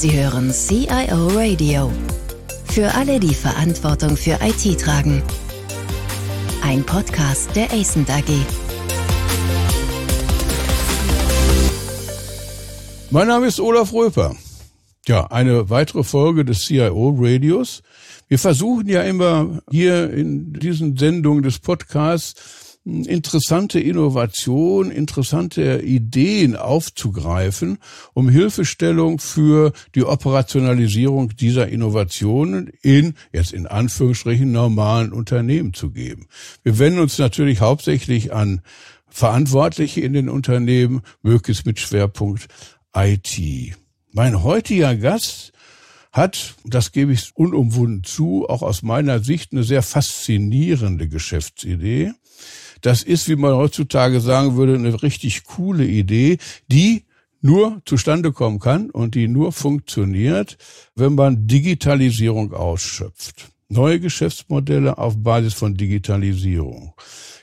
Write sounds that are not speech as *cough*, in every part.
Sie hören CIO Radio. Für alle, die Verantwortung für IT tragen. Ein Podcast der ACENT AG. Mein Name ist Olaf Röper. Ja, eine weitere Folge des CIO Radios. Wir versuchen ja immer hier in diesen Sendungen des Podcasts interessante Innovation, interessante Ideen aufzugreifen, um Hilfestellung für die Operationalisierung dieser Innovationen in, jetzt in Anführungsstrichen, normalen Unternehmen zu geben. Wir wenden uns natürlich hauptsächlich an Verantwortliche in den Unternehmen, möglichst mit Schwerpunkt IT. Mein heutiger Gast hat, das gebe ich unumwunden zu, auch aus meiner Sicht eine sehr faszinierende Geschäftsidee. Das ist, wie man heutzutage sagen würde, eine richtig coole Idee, die nur zustande kommen kann und die nur funktioniert, wenn man Digitalisierung ausschöpft. Neue Geschäftsmodelle auf Basis von Digitalisierung.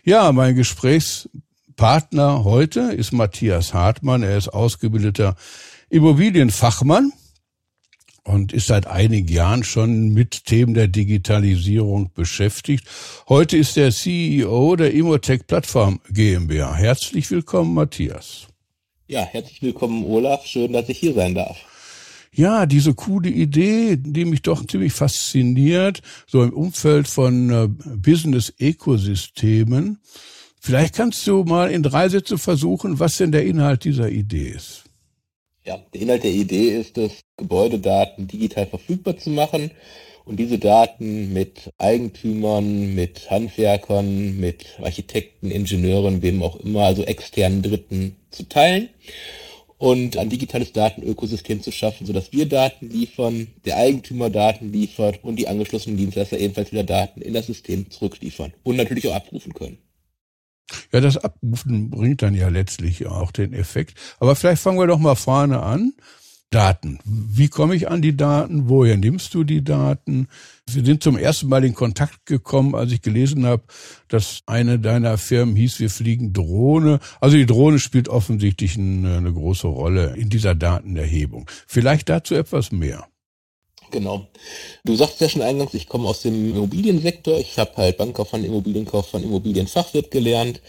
Ja, mein Gesprächspartner heute ist Matthias Hartmann. Er ist ausgebildeter Immobilienfachmann und ist seit einigen Jahren schon mit Themen der Digitalisierung beschäftigt. Heute ist er CEO der Immotech Plattform GmbH. Herzlich willkommen, Matthias. Ja, herzlich willkommen, Olaf. Schön, dass ich hier sein darf. Ja, diese coole Idee, die mich doch ziemlich fasziniert, so im Umfeld von äh, Business-Ökosystemen. Vielleicht kannst du mal in drei Sätze versuchen, was denn der Inhalt dieser Idee ist. Ja, der Inhalt der Idee ist es, Gebäudedaten digital verfügbar zu machen und diese Daten mit Eigentümern, mit Handwerkern, mit Architekten, Ingenieuren, wem auch immer, also externen Dritten zu teilen und ein digitales Datenökosystem zu schaffen, sodass wir Daten liefern, der Eigentümer Daten liefert und die angeschlossenen Dienstleister ebenfalls wieder Daten in das System zurückliefern und natürlich auch abrufen können. Ja, das Abrufen bringt dann ja letztlich auch den Effekt. Aber vielleicht fangen wir doch mal vorne an. Daten. Wie komme ich an die Daten? Woher nimmst du die Daten? Wir sind zum ersten Mal in Kontakt gekommen, als ich gelesen habe, dass eine deiner Firmen hieß, wir fliegen Drohne. Also die Drohne spielt offensichtlich eine, große Rolle in dieser Datenerhebung. Vielleicht dazu etwas mehr. Genau. Du sagst ja schon eingangs, ich komme aus dem Immobiliensektor. Ich habe halt Bankkaufmann, Immobilienkaufmann, Immobilienfachwirt gelernt.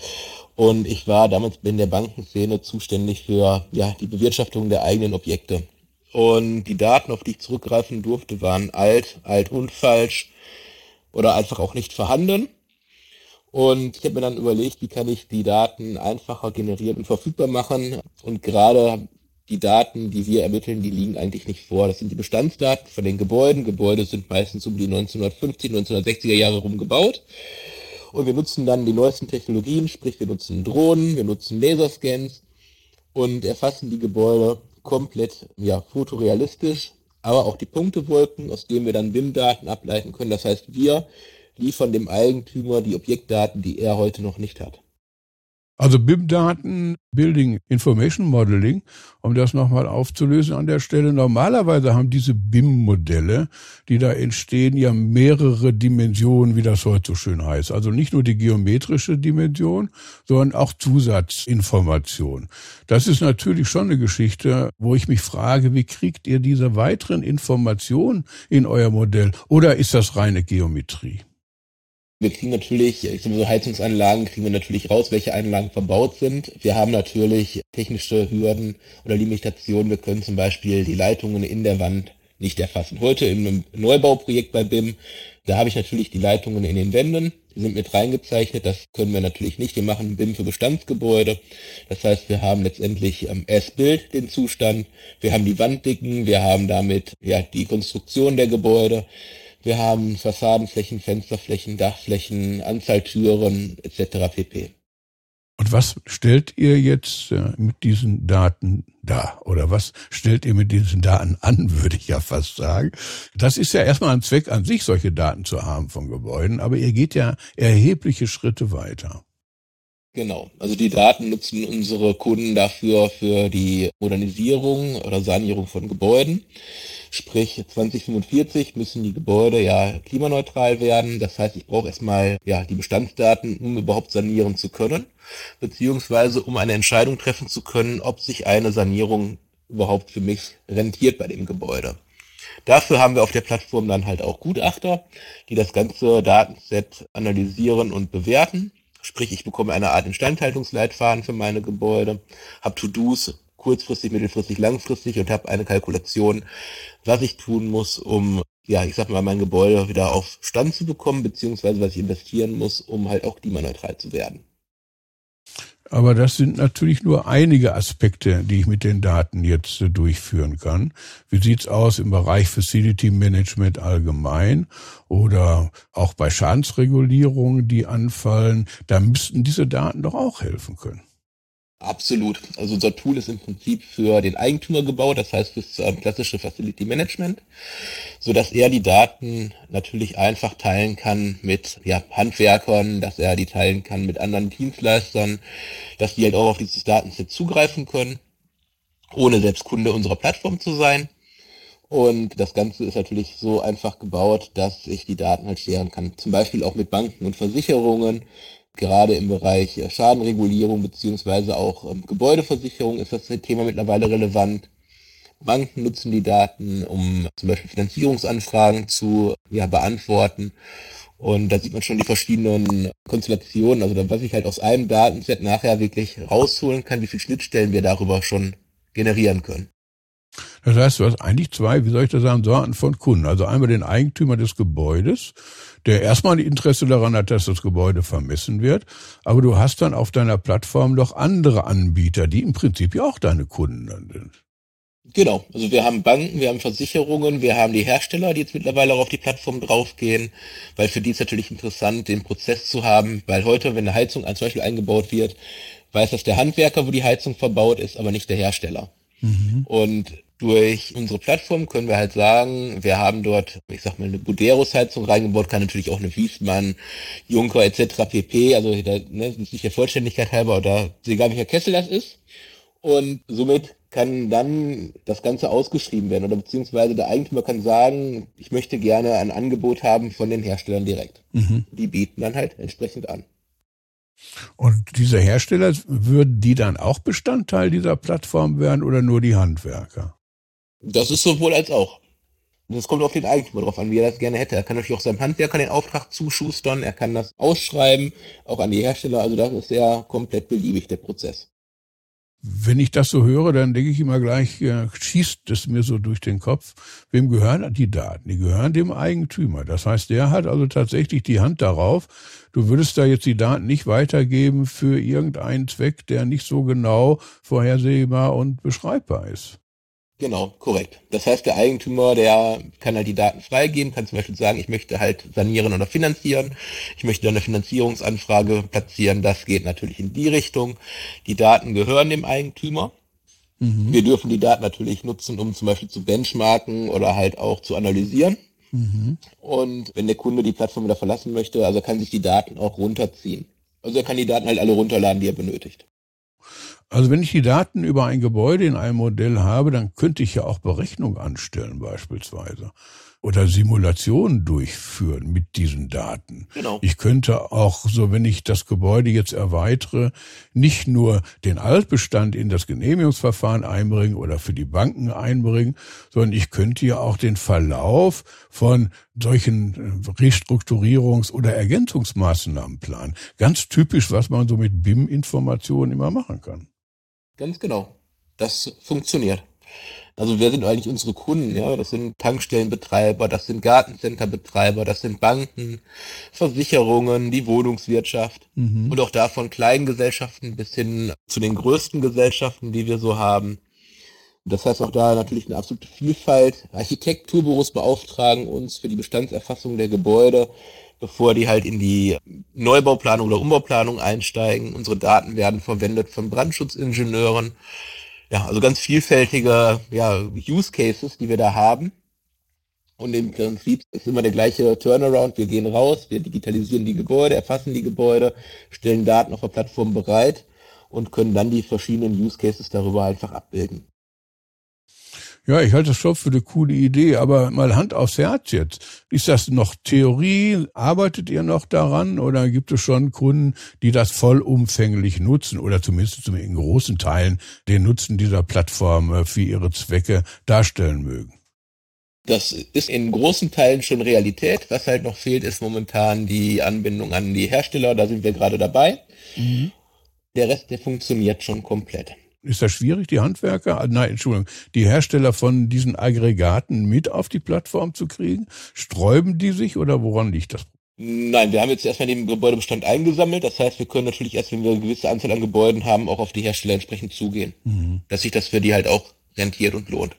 Und ich war damals in der Bankenszene zuständig für ja, die Bewirtschaftung der eigenen Objekte. Und die Daten, auf die ich zurückgreifen durfte, waren alt, alt und falsch oder einfach auch nicht vorhanden. Und ich habe mir dann überlegt, wie kann ich die Daten einfacher generieren und verfügbar machen. Und gerade die Daten, die wir ermitteln, die liegen eigentlich nicht vor. Das sind die Bestandsdaten von den Gebäuden. Gebäude sind meistens um die 1950, 1960er Jahre rum gebaut. Und wir nutzen dann die neuesten Technologien, sprich wir nutzen Drohnen, wir nutzen Laserscans und erfassen die Gebäude komplett ja, fotorealistisch, aber auch die Punktewolken, aus denen wir dann BIM-Daten ableiten können. Das heißt, wir liefern dem Eigentümer die Objektdaten, die er heute noch nicht hat. Also BIM-Daten, Building Information Modeling, um das nochmal aufzulösen an der Stelle. Normalerweise haben diese BIM-Modelle, die da entstehen, ja mehrere Dimensionen, wie das heute so schön heißt. Also nicht nur die geometrische Dimension, sondern auch Zusatzinformation. Das ist natürlich schon eine Geschichte, wo ich mich frage, wie kriegt ihr diese weiteren Informationen in euer Modell? Oder ist das reine Geometrie? Wir kriegen natürlich, ich sag mal so Heizungsanlagen kriegen wir natürlich raus, welche Anlagen verbaut sind. Wir haben natürlich technische Hürden oder Limitationen. Wir können zum Beispiel die Leitungen in der Wand nicht erfassen. Heute im Neubauprojekt bei BIM, da habe ich natürlich die Leitungen in den Wänden, die sind mit reingezeichnet, das können wir natürlich nicht. Wir machen BIM für Bestandsgebäude. Das heißt, wir haben letztendlich ähm, erst Bild, den Zustand, wir haben die Wanddicken, wir haben damit ja die Konstruktion der Gebäude. Wir haben Fassadenflächen, Fensterflächen, Dachflächen, Anzahl Türen etc. pp. Und was stellt ihr jetzt äh, mit diesen Daten dar? Oder was stellt ihr mit diesen Daten an, *laughs* würde ich ja fast sagen. Das ist ja erstmal ein Zweck an sich, solche Daten zu haben von Gebäuden, aber ihr geht ja erhebliche Schritte weiter. Genau. Also die Daten nutzen unsere Kunden dafür für die Modernisierung oder Sanierung von Gebäuden. Sprich, 2045 müssen die Gebäude ja klimaneutral werden. Das heißt, ich brauche erstmal ja die Bestandsdaten, um überhaupt sanieren zu können, beziehungsweise um eine Entscheidung treffen zu können, ob sich eine Sanierung überhaupt für mich rentiert bei dem Gebäude. Dafür haben wir auf der Plattform dann halt auch Gutachter, die das ganze Datenset analysieren und bewerten. Sprich, ich bekomme eine Art Instandhaltungsleitfaden für meine Gebäude, habe To-Dos kurzfristig, mittelfristig, langfristig und habe eine Kalkulation, was ich tun muss, um, ja, ich sag mal, mein Gebäude wieder auf Stand zu bekommen, beziehungsweise was ich investieren muss, um halt auch klimaneutral zu werden. Aber das sind natürlich nur einige Aspekte, die ich mit den Daten jetzt äh, durchführen kann. Wie sieht's aus im Bereich Facility Management allgemein oder auch bei Schadensregulierungen, die anfallen? Da müssten diese Daten doch auch helfen können. Absolut. Also unser Tool ist im Prinzip für den Eigentümer gebaut, das heißt für das ähm, klassische Facility Management, so dass er die Daten natürlich einfach teilen kann mit ja, Handwerkern, dass er die teilen kann mit anderen Dienstleistern, dass die halt auch auf dieses Datenset zugreifen können, ohne selbst Kunde unserer Plattform zu sein. Und das Ganze ist natürlich so einfach gebaut, dass ich die Daten halt scheren kann. Zum Beispiel auch mit Banken und Versicherungen, gerade im Bereich äh, Schadenregulierung beziehungsweise auch ähm, Gebäudeversicherung ist das Thema mittlerweile relevant. Banken nutzen die Daten, um zum Beispiel Finanzierungsanfragen zu ja, beantworten. Und da sieht man schon die verschiedenen Konstellationen, also was ich halt aus einem Datenset nachher wirklich rausholen kann, wie viele Schnittstellen wir darüber schon generieren können. Das heißt, du hast eigentlich zwei, wie soll ich das sagen, Sorten von Kunden. Also einmal den Eigentümer des Gebäudes, der erstmal ein Interesse daran hat, dass das Gebäude vermessen wird. Aber du hast dann auf deiner Plattform noch andere Anbieter, die im Prinzip ja auch deine Kunden sind. Genau, also wir haben Banken, wir haben Versicherungen, wir haben die Hersteller, die jetzt mittlerweile auch auf die Plattform draufgehen, weil für die ist natürlich interessant, den Prozess zu haben, weil heute, wenn eine Heizung zum Beispiel eingebaut wird, weiß das der Handwerker, wo die Heizung verbaut ist, aber nicht der Hersteller. Mhm. Und durch unsere Plattform können wir halt sagen, wir haben dort, ich sag mal, eine Buderus-Heizung reingebaut, kann natürlich auch eine Wiesmann, Juncker etc. pp. Also da, ne, nicht der Vollständigkeit halber oder egal welcher Kessel das ist. Und somit kann dann das Ganze ausgeschrieben werden oder beziehungsweise der Eigentümer kann sagen, ich möchte gerne ein Angebot haben von den Herstellern direkt. Mhm. Die bieten dann halt entsprechend an. Und diese Hersteller, würden die dann auch Bestandteil dieser Plattform werden oder nur die Handwerker? Das ist sowohl als auch. Das kommt auf den Eigentümer drauf an, wie er das gerne hätte. Er kann natürlich auch seinem Handwerker den Auftrag zuschustern, er kann das ausschreiben, auch an die Hersteller. Also das ist ja komplett beliebig, der Prozess. Wenn ich das so höre, dann denke ich immer gleich, schießt es mir so durch den Kopf. Wem gehören die Daten? Die gehören dem Eigentümer. Das heißt, der hat also tatsächlich die Hand darauf. Du würdest da jetzt die Daten nicht weitergeben für irgendeinen Zweck, der nicht so genau vorhersehbar und beschreibbar ist. Genau, korrekt. Das heißt, der Eigentümer, der kann halt die Daten freigeben, kann zum Beispiel sagen, ich möchte halt sanieren oder finanzieren. Ich möchte eine Finanzierungsanfrage platzieren. Das geht natürlich in die Richtung. Die Daten gehören dem Eigentümer. Mhm. Wir dürfen die Daten natürlich nutzen, um zum Beispiel zu benchmarken oder halt auch zu analysieren. Mhm. Und wenn der Kunde die Plattform wieder verlassen möchte, also kann sich die Daten auch runterziehen. Also er kann die Daten halt alle runterladen, die er benötigt. Also wenn ich die Daten über ein Gebäude in einem Modell habe, dann könnte ich ja auch Berechnung anstellen beispielsweise oder Simulationen durchführen mit diesen Daten. Genau. Ich könnte auch, so wenn ich das Gebäude jetzt erweitere, nicht nur den Altbestand in das Genehmigungsverfahren einbringen oder für die Banken einbringen, sondern ich könnte ja auch den Verlauf von solchen Restrukturierungs- oder Ergänzungsmaßnahmen planen. Ganz typisch, was man so mit BIM-Informationen immer machen kann. Ganz genau. Das funktioniert. Also wer sind eigentlich unsere Kunden? Ja, das sind Tankstellenbetreiber, das sind Gartencenterbetreiber, das sind Banken, Versicherungen, die Wohnungswirtschaft mhm. und auch da von kleinen Gesellschaften bis hin zu den größten Gesellschaften, die wir so haben. Das heißt auch da natürlich eine absolute Vielfalt. Architekturbüros beauftragen uns für die Bestandserfassung der Gebäude, bevor die halt in die Neubauplanung oder Umbauplanung einsteigen. Unsere Daten werden verwendet von Brandschutzingenieuren. Ja, also ganz vielfältige ja, Use Cases, die wir da haben. Und im Prinzip ist immer der gleiche Turnaround. Wir gehen raus, wir digitalisieren die Gebäude, erfassen die Gebäude, stellen Daten auf der Plattform bereit und können dann die verschiedenen Use Cases darüber einfach abbilden. Ja, ich halte das schon für eine coole Idee, aber mal Hand aufs Herz jetzt. Ist das noch Theorie? Arbeitet ihr noch daran oder gibt es schon Kunden, die das vollumfänglich nutzen oder zumindest in großen Teilen den Nutzen dieser Plattform äh, für ihre Zwecke darstellen mögen? Das ist in großen Teilen schon Realität. Was halt noch fehlt, ist momentan die Anbindung an die Hersteller. Da sind wir gerade dabei. Mhm. Der Rest, der funktioniert schon komplett. Ist das schwierig, die Handwerker, ah, nein, Entschuldigung, die Hersteller von diesen Aggregaten mit auf die Plattform zu kriegen? Sträuben die sich oder woran liegt das? Nein, wir haben jetzt erstmal den Gebäudebestand eingesammelt. Das heißt, wir können natürlich erst, wenn wir eine gewisse Anzahl an Gebäuden haben, auch auf die Hersteller entsprechend zugehen. Mhm. Dass sich das für die halt auch rentiert und lohnt.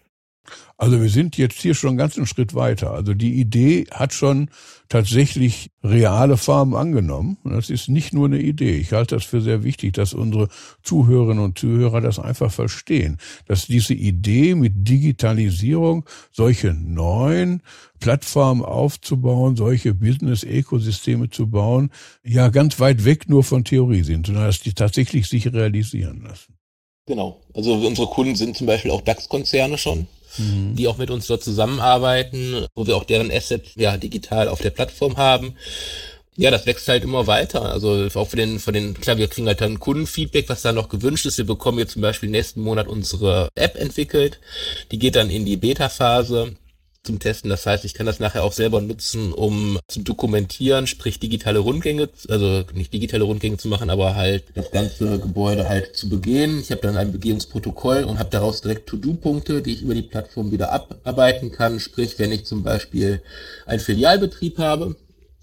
Also wir sind jetzt hier schon einen ganzen Schritt weiter. Also die Idee hat schon tatsächlich reale Formen angenommen. Das ist nicht nur eine Idee. Ich halte das für sehr wichtig, dass unsere Zuhörerinnen und Zuhörer das einfach verstehen, dass diese Idee mit Digitalisierung solche neuen Plattformen aufzubauen, solche Business-Ökosysteme zu bauen, ja ganz weit weg nur von Theorie sind, sondern dass die tatsächlich sich realisieren lassen. Genau. Also unsere Kunden sind zum Beispiel auch DAX-Konzerne schon mhm. die auch mit uns dort zusammenarbeiten, wo wir auch deren Assets ja digital auf der Plattform haben. Ja, das wächst halt immer weiter. Also auch für den, für den, klar, wir kriegen halt dann Kundenfeedback, was da noch gewünscht ist. Wir bekommen jetzt zum Beispiel nächsten Monat unsere App entwickelt. Die geht dann in die Beta-Phase zum Testen. Das heißt, ich kann das nachher auch selber nutzen, um zu dokumentieren, sprich digitale Rundgänge, also nicht digitale Rundgänge zu machen, aber halt das ganze Gebäude halt zu begehen. Ich habe dann ein Begehungsprotokoll und habe daraus direkt To-Do-Punkte, die ich über die Plattform wieder abarbeiten kann. Sprich, wenn ich zum Beispiel einen Filialbetrieb habe,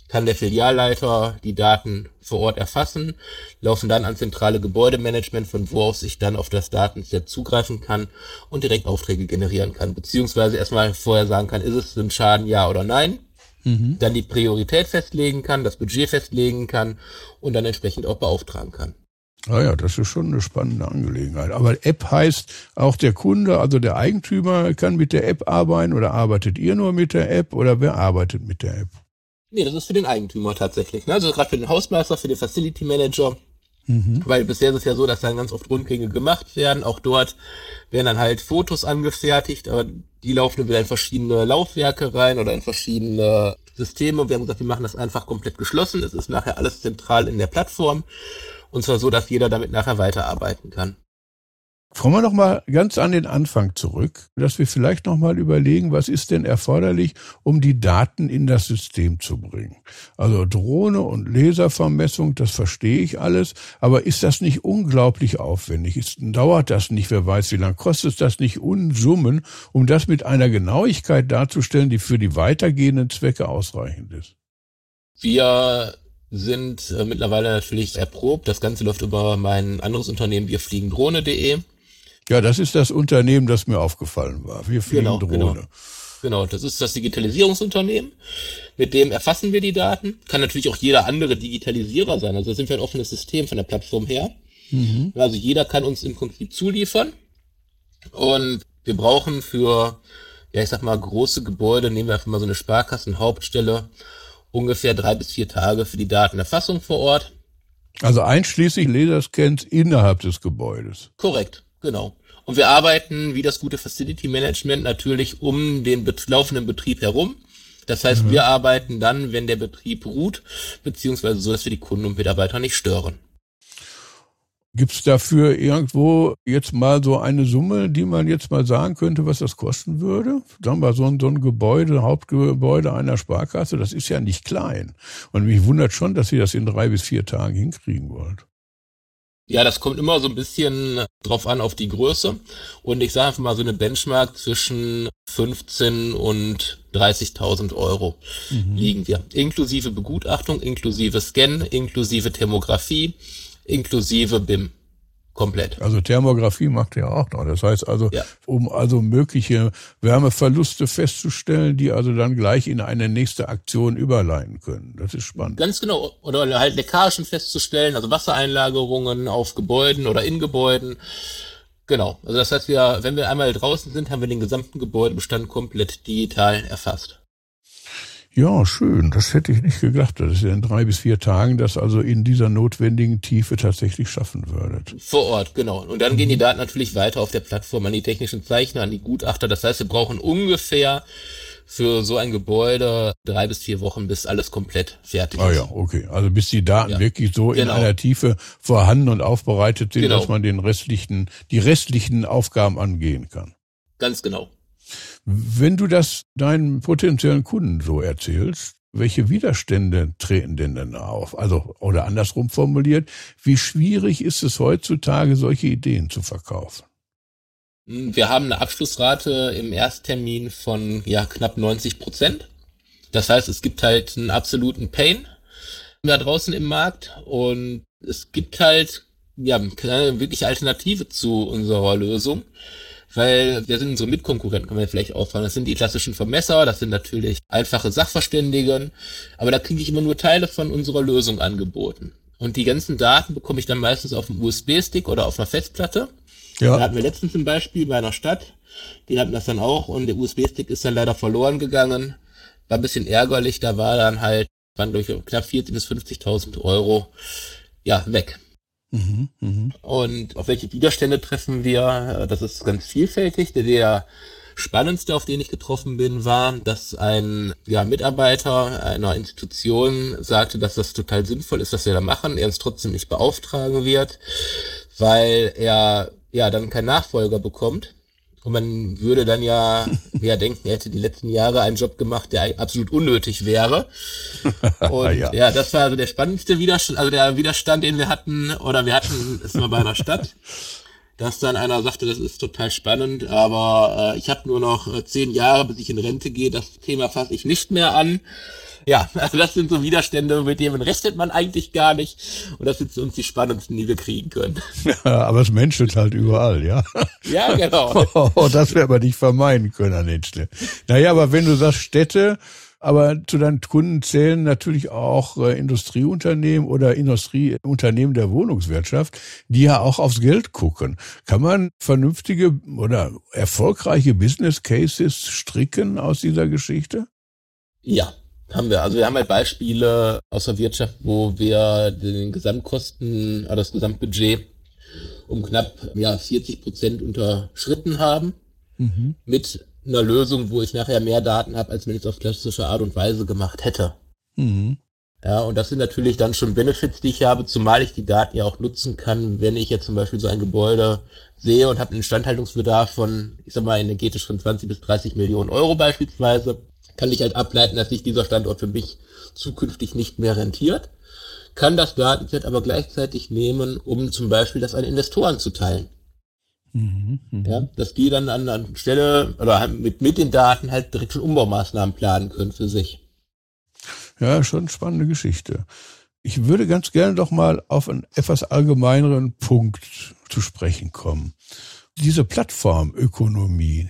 kann der Filialleiter die Daten vor Ort erfassen, laufen dann an zentrale Gebäudemanagement, von wo aus ich dann auf das Datenset zugreifen kann und direkt Aufträge generieren kann, beziehungsweise erstmal vorher sagen kann, ist es ein Schaden, ja oder nein, mhm. dann die Priorität festlegen kann, das Budget festlegen kann und dann entsprechend auch beauftragen kann. Ah ja, das ist schon eine spannende Angelegenheit. Aber App heißt, auch der Kunde, also der Eigentümer kann mit der App arbeiten oder arbeitet ihr nur mit der App oder wer arbeitet mit der App? Nee, das ist für den Eigentümer tatsächlich. Ne? Also gerade für den Hausmeister, für den Facility Manager. Mhm. Weil bisher ist es ja so, dass dann ganz oft Rundgänge gemacht werden. Auch dort werden dann halt Fotos angefertigt, aber die laufen wieder in verschiedene Laufwerke rein oder in verschiedene Systeme. Wir haben gesagt, wir machen das einfach komplett geschlossen. Es ist nachher alles zentral in der Plattform. Und zwar so, dass jeder damit nachher weiterarbeiten kann. Kommen wir noch mal ganz an den Anfang zurück, dass wir vielleicht noch mal überlegen, was ist denn erforderlich, um die Daten in das System zu bringen. Also Drohne und Laservermessung, das verstehe ich alles, aber ist das nicht unglaublich aufwendig? Ist, dauert das nicht, wer weiß wie lange, kostet das nicht Unsummen, um das mit einer Genauigkeit darzustellen, die für die weitergehenden Zwecke ausreichend ist? Wir sind äh, mittlerweile natürlich erprobt. Das Ganze läuft über mein anderes Unternehmen, wir. Ja, das ist das Unternehmen, das mir aufgefallen war. Wir fliegen genau, Drohne. Genau. Genau, das ist das Digitalisierungsunternehmen. Mit dem erfassen wir die Daten. Kann natürlich auch jeder andere Digitalisierer sein. Also da sind wir ein offenes System von der Plattform her. Mhm. Also jeder kann uns im Prinzip zuliefern. Und wir brauchen für, ja, ich sag mal, große Gebäude, nehmen wir einfach mal so eine Sparkassenhauptstelle, ungefähr drei bis vier Tage für die Datenerfassung vor Ort. Also einschließlich Laserscans innerhalb des Gebäudes. Korrekt. Genau. Und wir arbeiten wie das gute Facility Management natürlich um den bet laufenden Betrieb herum. Das heißt, mhm. wir arbeiten dann, wenn der Betrieb ruht, beziehungsweise so, dass wir die Kunden und Mitarbeiter nicht stören. Gibt es dafür irgendwo jetzt mal so eine Summe, die man jetzt mal sagen könnte, was das kosten würde? Sagen wir so ein, so ein Gebäude, Hauptgebäude einer Sparkasse, das ist ja nicht klein. Und mich wundert schon, dass Sie das in drei bis vier Tagen hinkriegen wollt. Ja, das kommt immer so ein bisschen drauf an auf die Größe. Und ich sage einfach mal so eine Benchmark zwischen 15 und 30.000 Euro mhm. liegen wir. Inklusive Begutachtung, inklusive Scan, inklusive Thermografie, inklusive BIM komplett. Also Thermografie macht ihr auch noch. Das heißt also, ja. um also mögliche Wärmeverluste festzustellen, die also dann gleich in eine nächste Aktion überleiten können. Das ist spannend. Ganz genau. Oder halt Leckagen festzustellen, also Wassereinlagerungen auf Gebäuden oder in Gebäuden. Genau. Also das heißt, wir, wenn wir einmal draußen sind, haben wir den gesamten Gebäudebestand komplett digital erfasst. Ja, schön. Das hätte ich nicht gedacht, dass ihr in drei bis vier Tagen das also in dieser notwendigen Tiefe tatsächlich schaffen würdet. Vor Ort, genau. Und dann gehen die Daten natürlich weiter auf der Plattform an die technischen Zeichner, an die Gutachter. Das heißt, wir brauchen ungefähr für so ein Gebäude drei bis vier Wochen, bis alles komplett fertig ah, ist. Ah ja, okay. Also bis die Daten ja. wirklich so genau. in einer Tiefe vorhanden und aufbereitet sind, genau. dass man den restlichen, die restlichen Aufgaben angehen kann. Ganz genau. Wenn du das deinen potenziellen Kunden so erzählst, welche Widerstände treten denn dann auf? Also, oder andersrum formuliert, wie schwierig ist es heutzutage, solche Ideen zu verkaufen? Wir haben eine Abschlussrate im Ersttermin von ja, knapp 90 Prozent. Das heißt, es gibt halt einen absoluten Pain da draußen im Markt und es gibt halt ja keine wirkliche Alternative zu unserer Lösung weil wir sind unsere Mitkonkurrenten, kann man vielleicht auffallen. Das sind die klassischen Vermesser, das sind natürlich einfache Sachverständigen, aber da kriege ich immer nur Teile von unserer Lösung angeboten. Und die ganzen Daten bekomme ich dann meistens auf einem USB-Stick oder auf einer Festplatte. Ja. Da hatten wir letztens ein Beispiel bei einer Stadt, die hatten das dann auch und der USB-Stick ist dann leider verloren gegangen. War ein bisschen ärgerlich, da war dann halt, waren durch knapp 40.000 bis 50.000 Euro, ja, weg. Mhm, mh. Und auf welche Widerstände treffen wir? Das ist ganz vielfältig. Der, der spannendste, auf den ich getroffen bin, war, dass ein ja, Mitarbeiter einer Institution sagte, dass das total sinnvoll ist, was wir da machen, er uns trotzdem nicht beauftragen wird, weil er ja dann keinen Nachfolger bekommt. Und man würde dann ja, *laughs* ja denken, er hätte die letzten Jahre einen Job gemacht, der absolut unnötig wäre. *laughs* Und ja. ja. das war also der spannendste Widerstand, also der Widerstand, den wir hatten, oder wir hatten es mal bei einer Stadt, *laughs* dass dann einer sagte, das ist total spannend, aber äh, ich habe nur noch äh, zehn Jahre, bis ich in Rente gehe, das Thema fasse ich nicht mehr an. Ja, *laughs* also das sind so Widerstände, mit denen rechnet man eigentlich gar nicht. Und das sind für uns die spannendsten, die wir kriegen können. Ja, aber es menschelt halt überall, ja. Ja, genau. *laughs* Oh, das wäre aber nicht vermeiden können an den Stellen. Naja, aber wenn du sagst Städte, aber zu deinen Kunden zählen natürlich auch äh, Industrieunternehmen oder Industrieunternehmen der Wohnungswirtschaft, die ja auch aufs Geld gucken. Kann man vernünftige oder erfolgreiche Business Cases stricken aus dieser Geschichte? Ja, haben wir. Also wir haben halt Beispiele aus der Wirtschaft, wo wir den Gesamtkosten, also das Gesamtbudget um knapp ja, 40 Prozent unterschritten haben. Mhm. Mit einer Lösung, wo ich nachher mehr Daten habe, als wenn ich es auf klassische Art und Weise gemacht hätte. Mhm. Ja, und das sind natürlich dann schon Benefits, die ich habe, zumal ich die Daten ja auch nutzen kann, wenn ich jetzt zum Beispiel so ein Gebäude sehe und habe einen Instandhaltungsbedarf von, ich sag mal, energetisch von 20 bis 30 Millionen Euro beispielsweise kann ich halt ableiten, dass sich dieser Standort für mich zukünftig nicht mehr rentiert, kann das Datenset aber gleichzeitig nehmen, um zum Beispiel das an Investoren zu teilen. Mhm, mh. Ja, dass die dann an, an Stelle oder halt mit, mit den Daten halt direkt schon Umbaumaßnahmen planen können für sich. Ja, schon spannende Geschichte. Ich würde ganz gerne doch mal auf einen etwas allgemeineren Punkt zu sprechen kommen. Diese Plattformökonomie,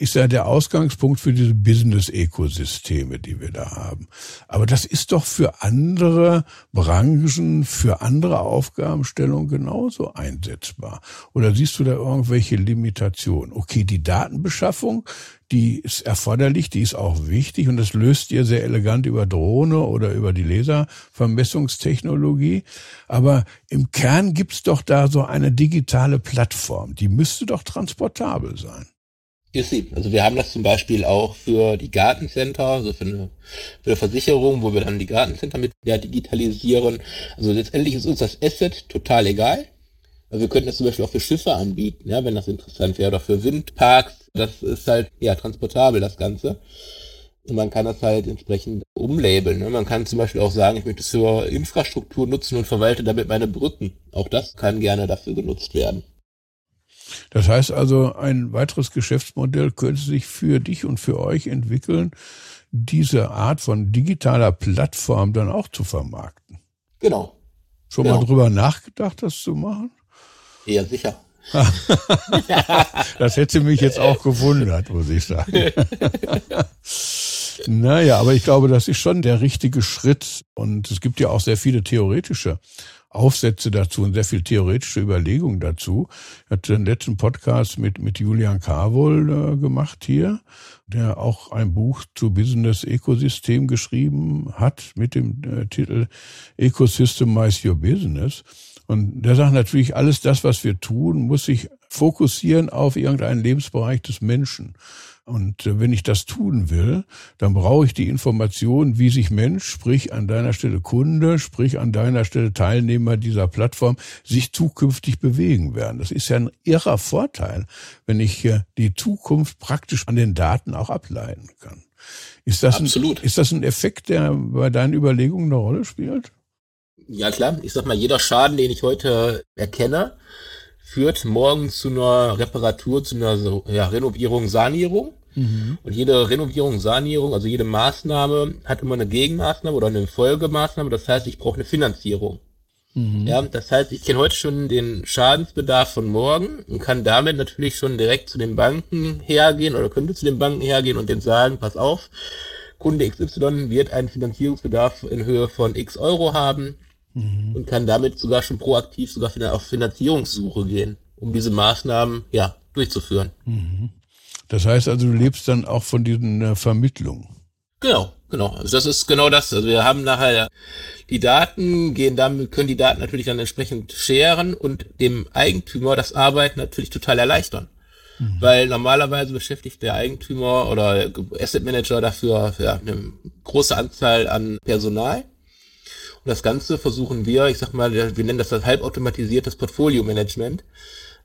ist ja der Ausgangspunkt für diese Business-Ökosysteme, die wir da haben. Aber das ist doch für andere Branchen, für andere Aufgabenstellungen genauso einsetzbar. Oder siehst du da irgendwelche Limitationen? Okay, die Datenbeschaffung, die ist erforderlich, die ist auch wichtig und das löst ihr sehr elegant über Drohne oder über die Laservermessungstechnologie. Aber im Kern gibt's doch da so eine digitale Plattform, die müsste doch transportabel sein. Sie. Also wir haben das zum Beispiel auch für die Gartencenter, also für eine, für eine Versicherung, wo wir dann die Gartencenter mit digitalisieren. Also letztendlich ist uns das Asset total egal. Also wir könnten das zum Beispiel auch für Schiffe anbieten, ja, wenn das interessant wäre, oder für Windparks. Das ist halt ja transportabel, das Ganze. Und man kann das halt entsprechend umlabeln. Ne? Man kann zum Beispiel auch sagen, ich möchte es für Infrastruktur nutzen und verwalte damit meine Brücken. Auch das kann gerne dafür genutzt werden. Das heißt also, ein weiteres Geschäftsmodell könnte sich für dich und für euch entwickeln, diese Art von digitaler Plattform dann auch zu vermarkten. Genau. Schon genau. mal drüber nachgedacht, das zu machen? Ja, sicher. *laughs* das hätte mich jetzt auch gewundert, muss ich sagen. *laughs* naja, aber ich glaube, das ist schon der richtige Schritt. Und es gibt ja auch sehr viele theoretische Aufsätze dazu und sehr viel theoretische Überlegungen dazu. Ich hatte den letzten Podcast mit, mit Julian Carwoll äh, gemacht hier, der auch ein Buch zu Business Ecosystem geschrieben hat mit dem äh, Titel Ecosystemize Your Business. Und der sagt natürlich, alles das, was wir tun, muss sich fokussieren auf irgendeinen Lebensbereich des Menschen. Und äh, wenn ich das tun will, dann brauche ich die Information, wie sich Mensch, sprich an deiner Stelle Kunde, sprich an deiner Stelle Teilnehmer dieser Plattform, sich zukünftig bewegen werden. Das ist ja ein irrer Vorteil, wenn ich die Zukunft praktisch an den Daten auch ableiten kann. Ist das, Absolut. Ein, ist das ein Effekt, der bei deinen Überlegungen eine Rolle spielt? Ja klar, ich sag mal, jeder Schaden, den ich heute erkenne, führt morgen zu einer Reparatur, zu einer ja, Renovierung, Sanierung. Mhm. Und jede Renovierung, Sanierung, also jede Maßnahme hat immer eine Gegenmaßnahme oder eine Folgemaßnahme. Das heißt, ich brauche eine Finanzierung. Mhm. Ja, das heißt, ich kenne heute schon den Schadensbedarf von morgen und kann damit natürlich schon direkt zu den Banken hergehen oder könnte zu den Banken hergehen und denen sagen, pass auf, Kunde XY wird einen Finanzierungsbedarf in Höhe von X Euro haben mhm. und kann damit sogar schon proaktiv sogar auf Finanzierungssuche gehen, um diese Maßnahmen ja durchzuführen. Mhm. Das heißt also, du lebst dann auch von diesen äh, Vermittlungen. Genau, genau. Also das ist genau das. Also wir haben nachher die Daten, gehen damit, können die Daten natürlich dann entsprechend scheren und dem Eigentümer das Arbeiten natürlich total erleichtern. Mhm. Weil normalerweise beschäftigt der Eigentümer oder Asset Manager dafür ja, eine große Anzahl an Personal. Und das Ganze versuchen wir, ich sag mal, wir nennen das das halbautomatisiertes Portfolio-Management,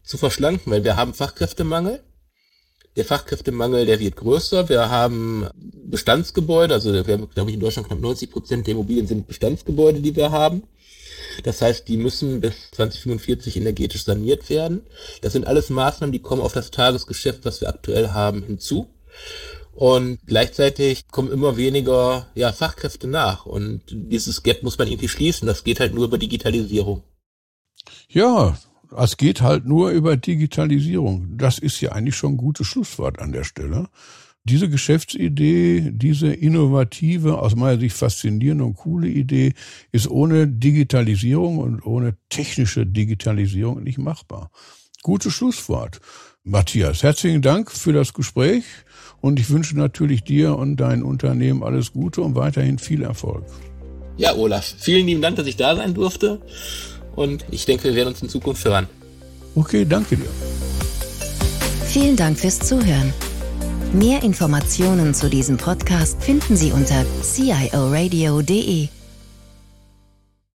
zu verschlanken, weil wir haben Fachkräftemangel der Fachkräftemangel, der wird größer. Wir haben Bestandsgebäude, also wir haben, glaube ich, in Deutschland knapp 90 Prozent der Immobilien sind Bestandsgebäude, die wir haben. Das heißt, die müssen bis 2045 energetisch saniert werden. Das sind alles Maßnahmen, die kommen auf das Tagesgeschäft, was wir aktuell haben, hinzu. Und gleichzeitig kommen immer weniger ja, Fachkräfte nach. Und dieses Gap muss man irgendwie schließen. Das geht halt nur über Digitalisierung. Ja, es geht halt nur über Digitalisierung. Das ist ja eigentlich schon ein gutes Schlusswort an der Stelle. Diese Geschäftsidee, diese innovative, aus meiner Sicht faszinierende und coole Idee ist ohne Digitalisierung und ohne technische Digitalisierung nicht machbar. Gutes Schlusswort. Matthias, herzlichen Dank für das Gespräch und ich wünsche natürlich dir und dein Unternehmen alles Gute und weiterhin viel Erfolg. Ja, Olaf, vielen lieben Dank, dass ich da sein durfte und ich denke, wir werden uns in Zukunft hören. Okay, danke dir. Vielen Dank fürs Zuhören. Mehr Informationen zu diesem Podcast finden Sie unter cioradio.de.